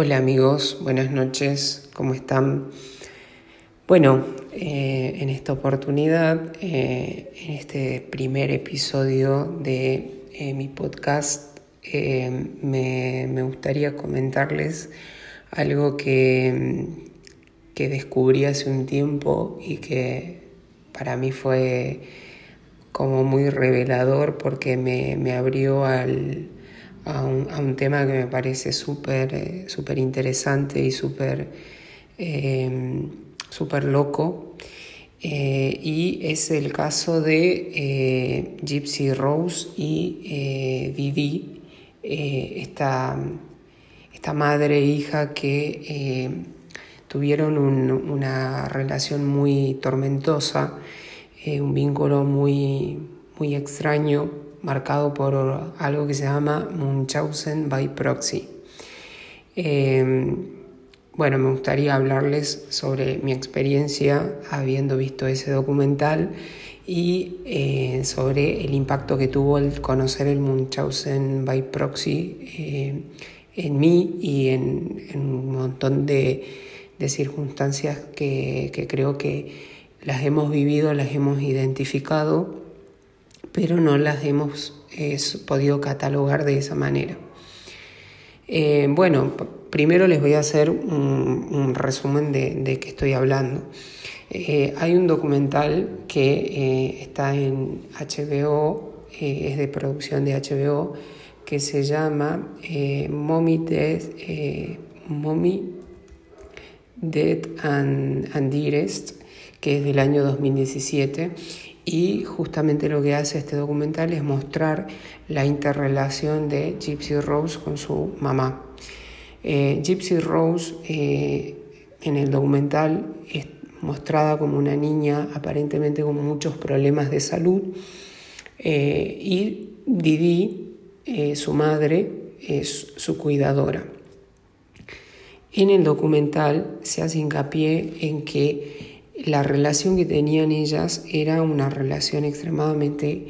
Hola amigos, buenas noches, ¿cómo están? Bueno, eh, en esta oportunidad, eh, en este primer episodio de eh, mi podcast, me, me, gustaría comentarles algo que, que descubrí hace un tiempo y que para mí fue como muy revelador porque me, me abrió al a un, tema que me parece súper eh, interesante y súper em, loco. Eh, y es el caso de eh, Gypsy Rose y Didi, esta, esta, madre e hija que tuvieron una relación muy tormentosa, un vínculo muy, muy extraño marcado por algo que se llama Munchausen by proxy. Em, bueno, me gustaría hablarles sobre mi experiencia habiendo visto ese documental y eh, sobre el impacto que tuvo el conocer el Munchausen by proxy eh, en mí y en, un montón de, circunstancias que, que creo que las hemos vivido, las hemos identificado pero no las hemos podido catalogar de esa manera. Eh, bueno, primero les voy a hacer un, resumen de, qué estoy hablando. Eh, hay un documental que eh, está en HBO, es de producción de HBO, que se llama Mommy Death, Mommy Dead and, and Dearest, que es del año 2017 y justamente lo que hace este documental es mostrar la interrelación de Gypsy Rose con su mamá. Eh, Gypsy Rose eh, en el documental es mostrada como una niña aparentemente con muchos problemas de salud eh, y Didi, su madre, es su cuidadora. En el documental se hace hincapié en que la relación que tenían ellas era una relación extremadamente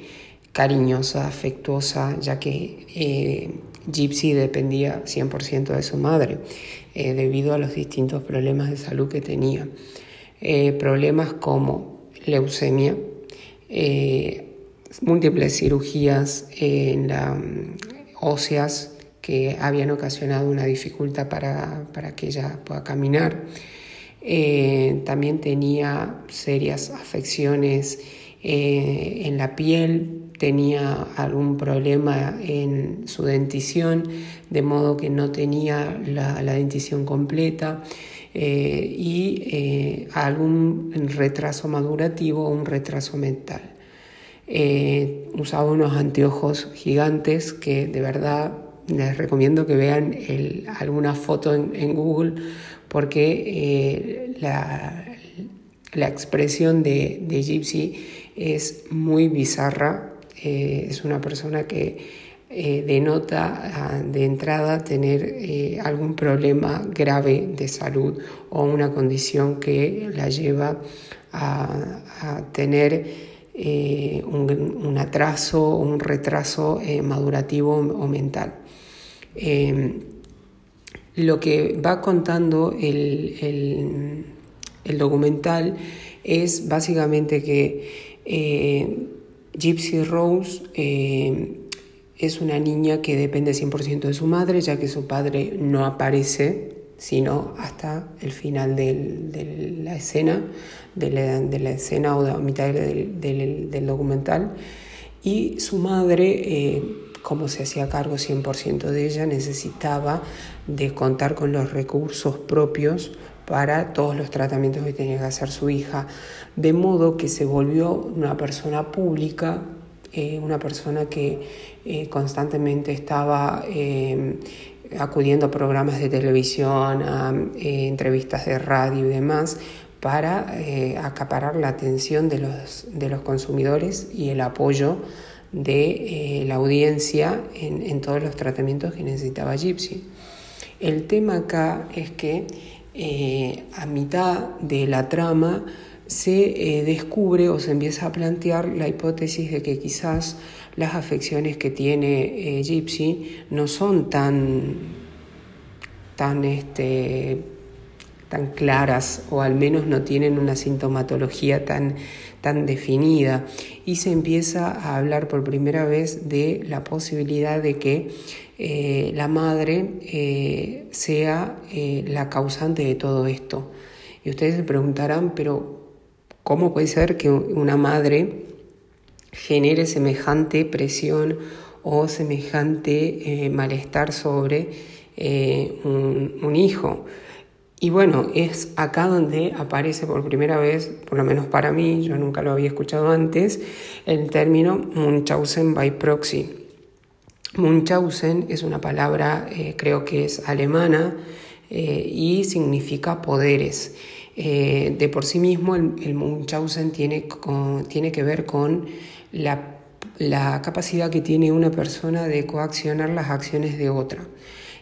cariñosa, afectuosa, ya que eh, Gypsy dependía 100% de su madre eh, debido a los distintos problemas de salud que tenía. Eh, problemas como leucemia, múltiples cirugías en mm, óseas que habían ocasionado una dificultad para, para que ella pueda caminar. Eh, también tenía serias afecciones eh, en la piel, tenía algún problema en su dentición, de modo que no tenía la, dentición completa eh, y algún retraso madurativo o un retraso mental. usaba unos anteojos gigantes que de verdad les recomiendo que vean alguna foto en Google porque eh, la, expresión de, Gypsy es muy bizarra, eh, es una persona que eh, denota ah, de entrada tener algún problema grave de salud o una condición que la lleva a, tener un, un, atraso o un retraso madurativo o mental lo que va contando el, documental es básicamente que eh, Gypsy Rose eh, es una niña que depende 100% de su madre, ya que su padre no aparece sino hasta el final de la escena, de la, escena o a mitad del, documental. Y su madre eh, como se hacía cargo 100% de ella, necesitaba de contar con los recursos propios para todos los tratamientos que tenía que hacer su hija, de modo que se volvió una persona pública, eh, una persona que eh, constantemente estaba eh, acudiendo a programas de televisión, a entrevistas de radio y demás, para acaparar la atención de los, de los consumidores y el apoyo de eh, la audiencia en, todos los tratamientos que necesitaba Gypsy. El tema acá es que eh, a mitad de la trama se eh, descubre o se empieza a plantear la hipótesis de que quizás las afecciones que tiene Gypsy no son tan tan, este, tan claras o al menos no tienen una sintomatología tan, tan definida y se empieza a hablar por primera vez de la posibilidad de que eh, la madre eh, sea eh, la causante de todo esto. Y ustedes se preguntarán, pero ¿cómo puede ser que una madre genere semejante presión o semejante malestar sobre un hijo? Y bueno, es acá donde aparece por primera vez, por lo menos para mí, yo nunca lo había escuchado antes, el término Munchausen by proxy. Munchausen es una palabra, eh, creo que es alemana, eh, y significa poderes. Eh, de por sí mismo el, Munchausen tiene, tiene, que ver con la, la capacidad que tiene una persona de coaccionar las acciones de otra.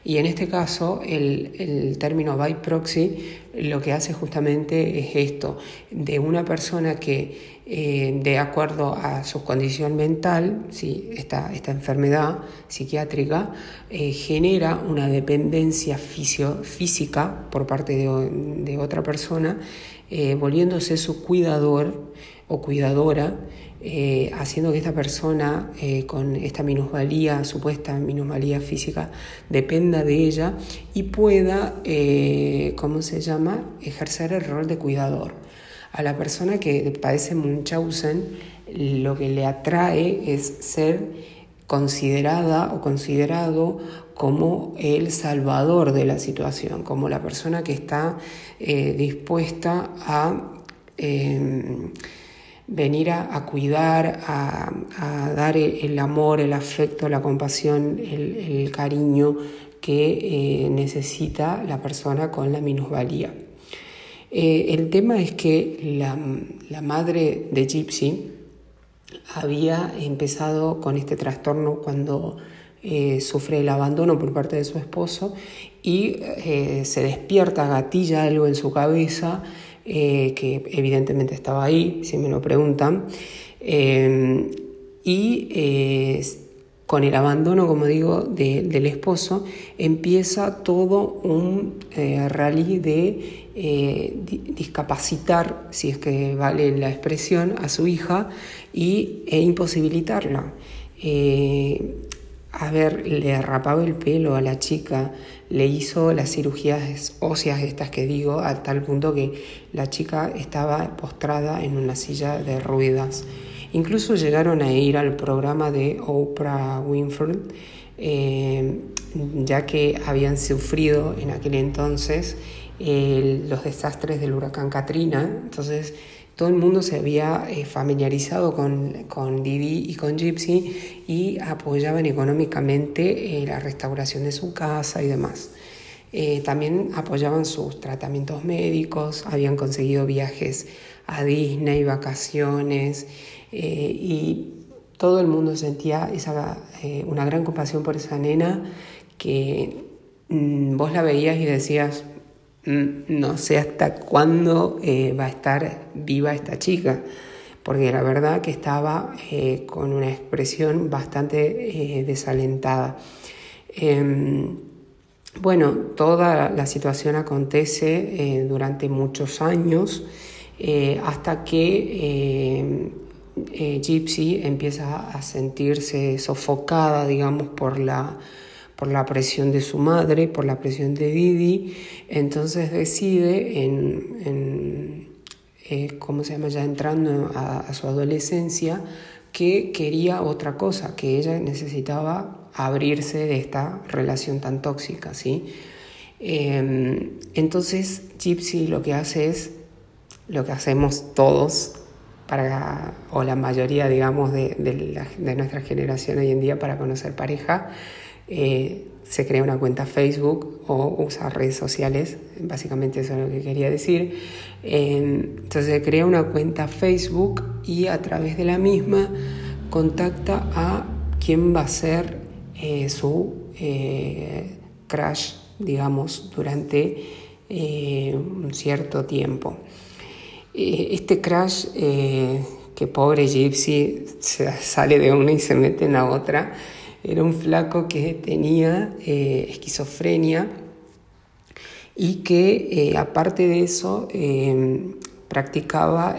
Y en este caso, el, término by proxy lo que hace justamente es esto, de una persona que eh, de acuerdo a su condición mental, ¿sí? esta, esta enfermedad psiquiátrica, eh, genera una dependencia física por parte de, otra persona, eh, volviéndose su cuidador o cuidadora eh, haciendo que esta persona eh, con esta minusvalía, supuesta minusvalía física, dependa de ella y pueda, eh, ¿cómo se llama?, ejercer el rol de cuidador. A la persona que padece Munchausen, lo que le atrae es ser considerada o considerado como el salvador de la situación, como la persona que está dispuesta a venir a, cuidar, a, dar el, amor, el afecto, la compasión, el, cariño que eh, necesita la persona con la minusvalía. Eh, el tema es que la, madre de Gypsy había empezado con este trastorno cuando eh, sufre el abandono por parte de su esposo y se despierta, gatilla algo en su cabeza eh, que evidentemente estaba ahí, si me lo preguntan, eh, y eh, con el abandono, como digo, del esposo, empieza todo un rally de discapacitar, si es que vale la expresión, a su hija y, e imposibilitarla a ver, le rapaba el pelo a la chica, le hizo las cirugías óseas estas que digo, a tal punto que la chica estaba postrada en una silla de ruedas. Incluso llegaron a ir al programa de Oprah Winfrey, eh, ya que habían sufrido en aquel entonces los desastres del huracán Katrina. Entonces todo el mundo se había eh, familiarizado con, con Didi y con Gypsy y apoyaban económicamente eh, la restauración de su casa y demás. Eh, también apoyaban sus tratamientos médicos, habían conseguido viajes a Disney, vacaciones y todo el mundo sentía esa, una gran compasión por esa nena que mm, vos la veías y decías, no sé hasta cuándo eh, va a estar viva esta chica, porque la verdad que estaba eh, con una expresión bastante eh, desalentada. Em, bueno, toda la situación acontece durante muchos años hasta que Gypsy empieza a sentirse sofocada, digamos, por la por la presión de su madre, por la presión de Didi, entonces decide en, eh, ¿cómo se llama? Ya entrando a, su adolescencia, que quería otra cosa, que ella necesitaba abrirse de esta relación tan tóxica, ¿sí? Em, entonces Gypsy lo que hace es lo que hacemos todos para, o la mayoría, digamos, de, de nuestra generación hoy en día para conocer pareja, eh, se crea una cuenta Facebook o usa redes sociales, básicamente eso es lo que quería decir. entonces se crea una cuenta Facebook y a través de la misma contacta a quien va a ser eh, su eh, crash, digamos, durante un cierto tiempo. este crash, que pobre Gypsy sale de una y se mete en la otra, era un flaco que tenía eh, esquizofrenia y que aparte de eso practicaba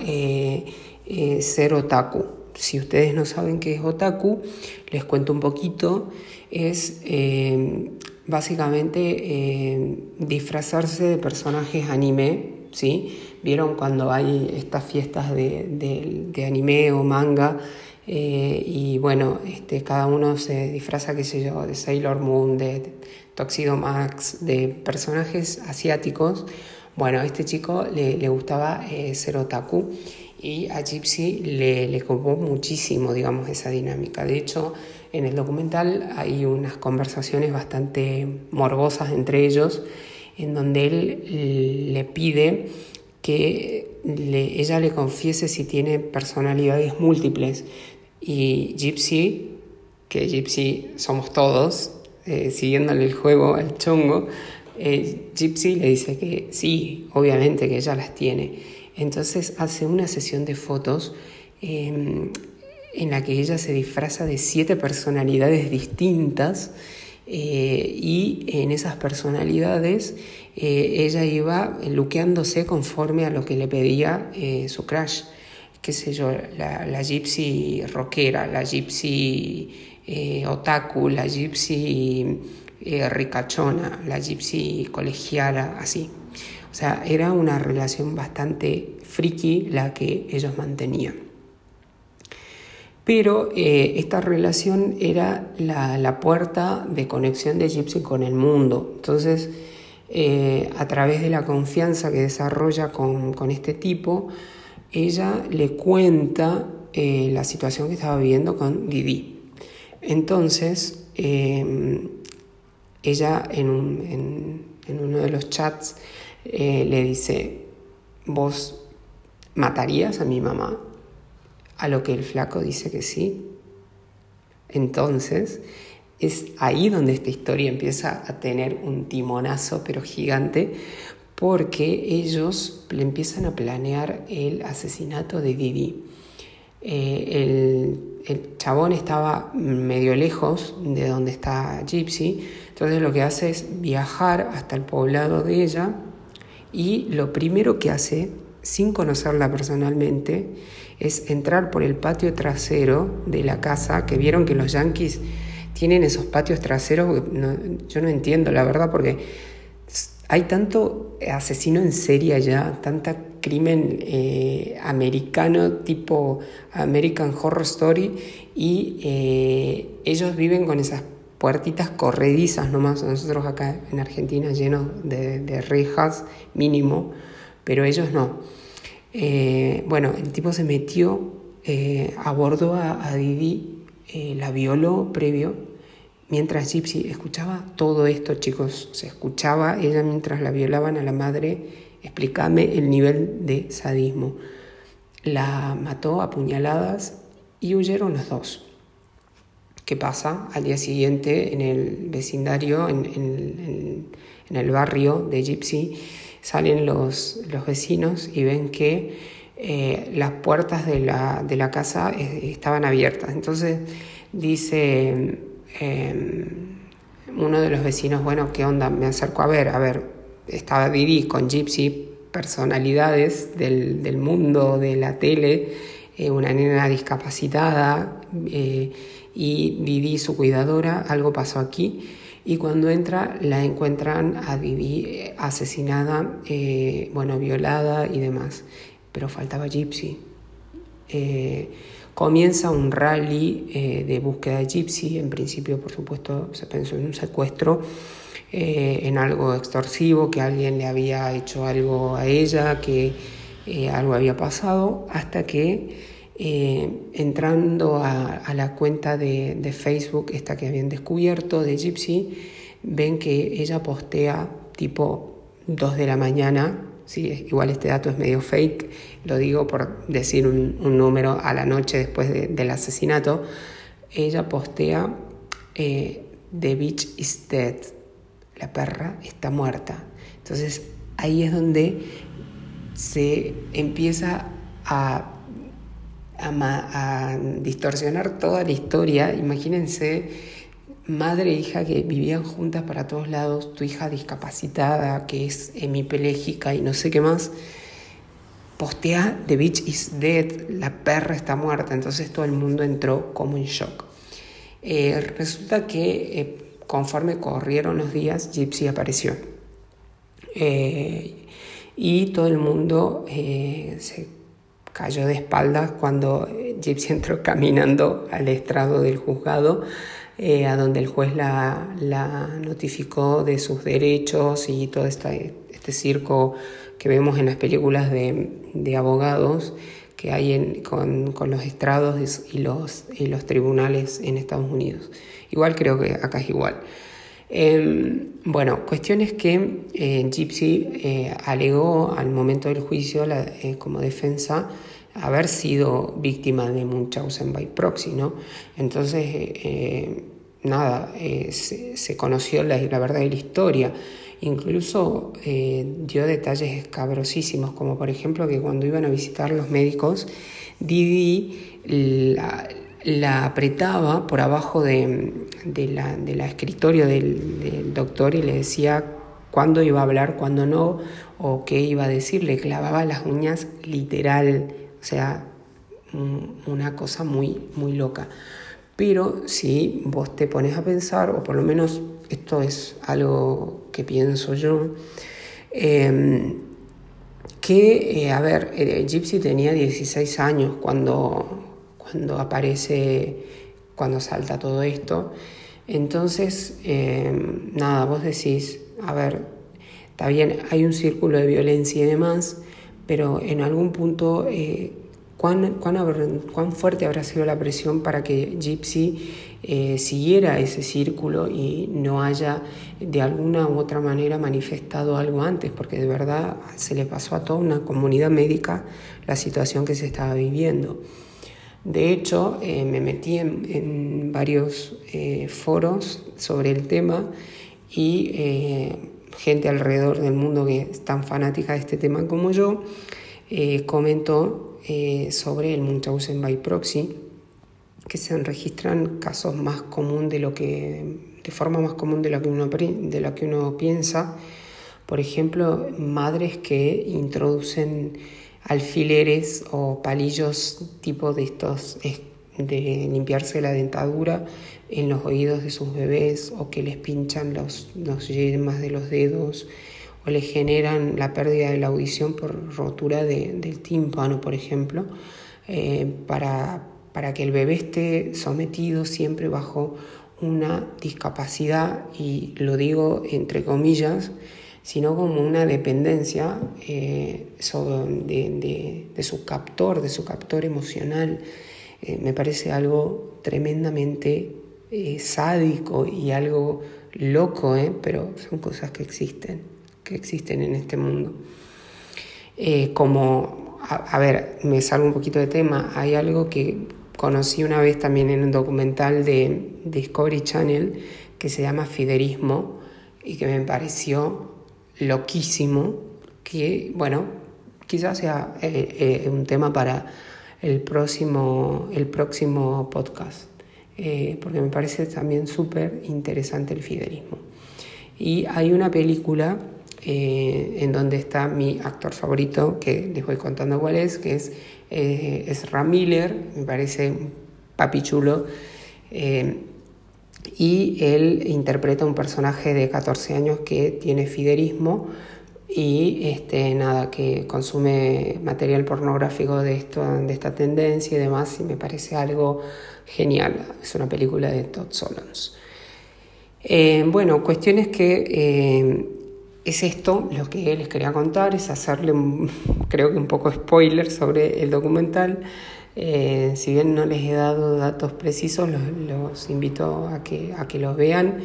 ser otaku. Si ustedes no saben qué es otaku, les cuento un poquito. Es básicamente disfrazarse de personajes anime, ¿sí? Vieron cuando hay estas fiestas de, anime o manga eh, y bueno, este, cada uno se disfraza, qué sé yo, de Sailor Moon, de Toxido Max, de personajes asiáticos. Bueno, a este chico le, gustaba eh, ser otaku y a Gypsy le, le muchísimo, digamos, esa dinámica. De hecho, en el documental hay unas conversaciones bastante morbosas entre ellos, en donde él le pide que ella le confiese si tiene personalidades múltiples. Y Gypsy, que Gypsy somos todos, eh, siguiéndole el juego al chongo, eh, Gypsy le dice que sí, obviamente que ella las tiene. Entonces hace una sesión de fotos em, en la que ella se disfraza de siete personalidades distintas eh, y en esas personalidades ella iba luqueándose conforme a lo que le pedía su crush, qué sé yo, la, la gypsy rockera, la gypsy otaku, la gypsy ricachona, la gypsy colegiala, así. O sea, era una relación bastante friki la que ellos mantenían pero eh, esta relación era la, puerta de conexión de Gypsy con el mundo. Entonces, eh, a través de la confianza que desarrolla con, este tipo, ella le cuenta eh, la situación que estaba viviendo con Didi. Entonces, ella en, en, uno de los chats le dice, vos matarías a mi mamá a lo que el flaco dice que sí. Entonces, es ahí donde esta historia empieza a tener un timonazo, pero gigante, porque ellos le empiezan a planear el asesinato de Didi. Eh, el, chabón estaba medio lejos de donde está Gypsy, entonces lo que hace es viajar hasta el poblado de ella y lo primero que hace, sin conocerla personalmente, es entrar por el patio trasero de la casa, que vieron que los yankees tienen esos patios traseros, yo no entiendo la verdad, porque hay tanto asesino en serie allá, tanta crimen eh, americano tipo American Horror Story, y eh, ellos viven con esas puertitas corredizas nomás, nosotros acá en Argentina llenos de, rejas mínimo, pero ellos no. Eh, bueno, el tipo se metió, abordó a, Didi, eh, la violó previo, mientras Gypsy escuchaba todo esto, chicos, se escuchaba ella mientras la violaban a la madre, explícame el nivel de sadismo. La mató a puñaladas y huyeron los dos. ¿Qué pasa? Al día siguiente en el vecindario, en, en el barrio de Gypsy, salen los, los vecinos y ven que eh, las puertas de la, de la casa eh, estaban abiertas. Entonces dice em, uno de los vecinos, bueno, ¿qué onda? Me acerco a ver, a ver, estaba Didi con Gypsy, personalidades del, del mundo de la tele, eh, una nena discapacitada y Didi su cuidadora, algo pasó aquí y cuando entra la encuentran a Vivi asesinada, eh, bueno, violada y demás. Pero faltaba Gypsy. Eh, comienza un rally eh, de búsqueda de Gypsy. En principio, por supuesto, se pensó en un secuestro, en algo extorsivo, que alguien le había hecho algo a ella, que algo había pasado, hasta que eh, entrando a, la cuenta de, Facebook, esta que habían descubierto de Gypsy, ven que ella postea tipo 2 de la mañana, ¿sí? igual este dato es medio fake, lo digo por decir un, número a la noche después del asesinato, ella postea eh, The bitch is dead, la perra está muerta. Entonces ahí es donde se empieza a a, distorsionar toda la historia. Imagínense madre e hija que vivían juntas para todos lados, tu hija discapacitada, que es hemipelégica y no sé qué más, postea The Bitch is Dead, la perra está muerta, entonces todo el mundo entró como en shock. Eh, resulta que eh, conforme corrieron los días, Gypsy apareció. Eh, y todo el mundo se cayó de espaldas cuando Gypsy entró caminando al estrado del juzgado a donde el juez la, la, notificó de sus derechos y todo este, este circo que vemos en las películas de, de abogados que hay en, con, con, los estrados y los, y los tribunales en Estados Unidos. Igual creo que acá es igual. Eh, bueno, cuestiones que eh, Gypsy eh, alegó al momento del juicio eh, como defensa haber sido víctima de Munchausen by proxy, ¿no? Entonces, eh, nada, se, se, conoció la, la verdad de la historia. Incluso eh, dio detalles escabrosísimos, como por ejemplo que cuando iban a visitar los médicos, Didi la, la apretaba por abajo de, de, la, de la, escritorio del, del, doctor y le decía cuándo iba a hablar, cuándo no, o qué iba a decir, le clavaba las uñas literal, o sea, una cosa muy, muy loca. Pero si vos te pones a pensar, o por lo menos esto es algo que pienso yo, eh, que, eh, a ver, Gypsy tenía 16 años cuando, cuando aparece, cuando salta todo esto. Entonces, em, nada, vos decís, a ver, está bien, hay un círculo de violencia y demás, pero en algún punto eh, ¿Cuán, cuán, cuán, fuerte habrá sido la presión para que Gypsy eh, siguiera ese círculo y no haya de alguna u otra manera manifestado algo antes, porque de verdad se le pasó a toda una comunidad médica la situación que se estaba viviendo. De hecho, eh, me metí en, varios foros sobre el tema y gente alrededor del mundo que es tan fanática de este tema como yo eh, comentó eh, sobre el Munchausen by proxy, que se registran casos más común de lo que, de forma más común de lo que uno, de lo que uno piensa. Por ejemplo, madres que introducen alfileres o palillos tipo de estos de limpiarse la dentadura en los oídos de sus bebés o que les pinchan los, los yemas de los dedos o le generan la pérdida de la audición por rotura de, del tímpano, por ejemplo, eh, para, para que el bebé esté sometido siempre bajo una discapacidad, y lo digo entre comillas, sino como una dependencia eh, de, de, su captor, de su captor emocional. Eh, me parece algo tremendamente eh, sádico y algo loco, ¿eh? pero son cosas que existen que existen en este mundo. Eh, como, a, a, ver, me salgo un poquito de tema, hay algo que conocí una vez también en un documental de Discovery Channel que se llama Fiderismo y que me pareció loquísimo, que, bueno, quizás sea un tema para el próximo, el próximo podcast, eh, porque me parece también súper interesante el fiderismo. Y hay una película eh, en donde está mi actor favorito, que les voy contando cuál es, que es, eh, es Ram Miller, me parece un papi chulo. Eh, y él interpreta un personaje de 14 años que tiene fiderismo y este, nada, que consume material pornográfico de, esto, de esta tendencia y demás, y me parece algo genial. Es una película de Todd Solons. Eh, bueno, cuestiones que eh, es esto lo que les quería contar, es hacerle creo que un poco spoiler sobre el documental. Eh, si bien no les he dado datos precisos, los, los invito a que, a que los vean.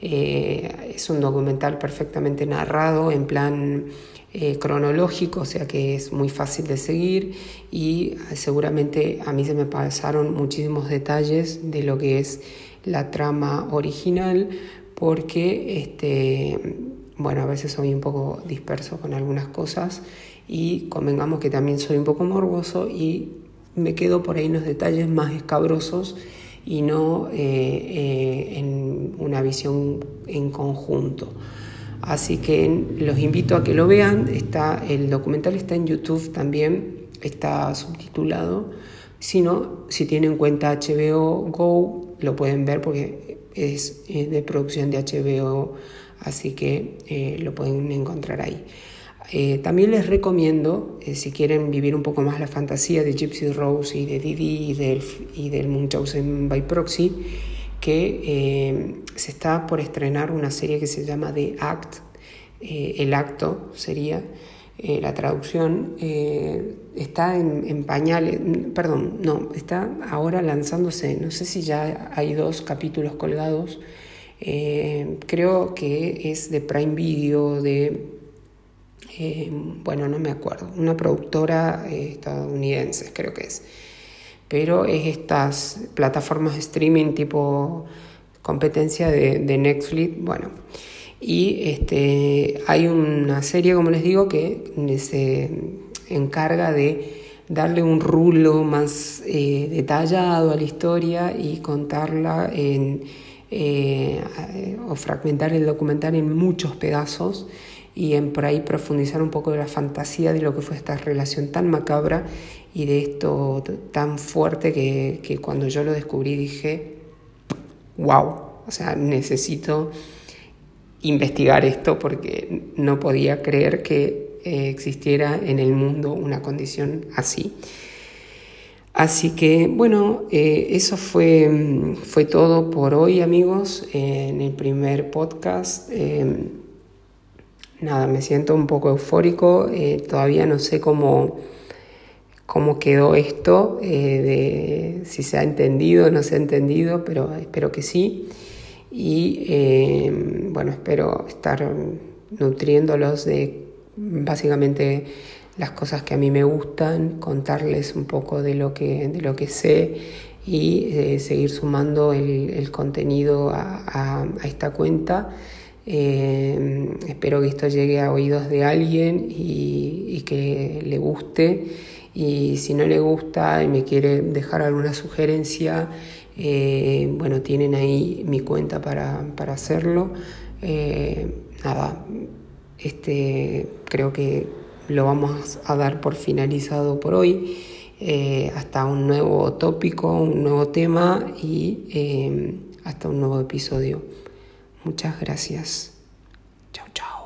Eh, es un documental perfectamente narrado en plan eh, cronológico, o sea que es muy fácil de seguir y seguramente a mí se me pasaron muchísimos detalles de lo que es la trama original porque este, bueno, a veces soy un poco disperso con algunas cosas y convengamos que también soy un poco morboso y me quedo por ahí en los detalles más escabrosos y no en una visión en conjunto. Así que los invito a que lo vean. Está, el documental está en YouTube también, está subtitulado. Si no, si tienen cuenta HBO Go, lo pueden ver porque es, de producción de HBO, así que eh, lo pueden encontrar ahí. Eh, también les recomiendo, eh, si quieren vivir un poco más la fantasía de Gypsy Rose y de Didi y del, y del Munchausen by Proxy, que eh, se está por estrenar una serie que se llama The Act, el acto sería la traducción, está en, pañales, perdón, no, está ahora lanzándose, no sé si ya hay dos capítulos colgados, creo que es de Prime Video, de, bueno, no me acuerdo, una productora estadounidense creo que es. Pero es estas plataformas de streaming tipo competencia de, Netflix, bueno. Y este, hay una serie, como les digo, que se encarga de darle un rulo más eh, detallado a la historia y contarla eh, o fragmentar el documental en muchos pedazos y en por ahí profundizar un poco de la fantasía de lo que fue esta relación tan macabra y de esto tan fuerte que, que cuando yo lo descubrí dije, wow, o sea, necesito investigar esto porque no podía creer que eh, existiera en el mundo una condición así. Así que bueno, eh, eso fue, fue todo por hoy amigos en el primer podcast. Nada, me siento un poco eufórico, eh, todavía no sé cómo cómo quedó esto, eh, de si se ha entendido o no se ha entendido, pero espero que sí. Y eh, bueno, espero estar nutriéndolos de básicamente las cosas que a mí me gustan, contarles un poco de lo que, de lo que sé y seguir sumando el, contenido a, esta cuenta. Espero que esto llegue a oídos de alguien y que le guste y si no le gusta y me quiere dejar alguna sugerencia, eh, bueno, tienen ahí mi cuenta para, hacerlo. Eh, nada, este, creo que lo vamos a dar por finalizado por hoy. Eh, hasta un nuevo tópico, un nuevo tema y hasta un nuevo episodio. Muchas gracias. Chao, chao.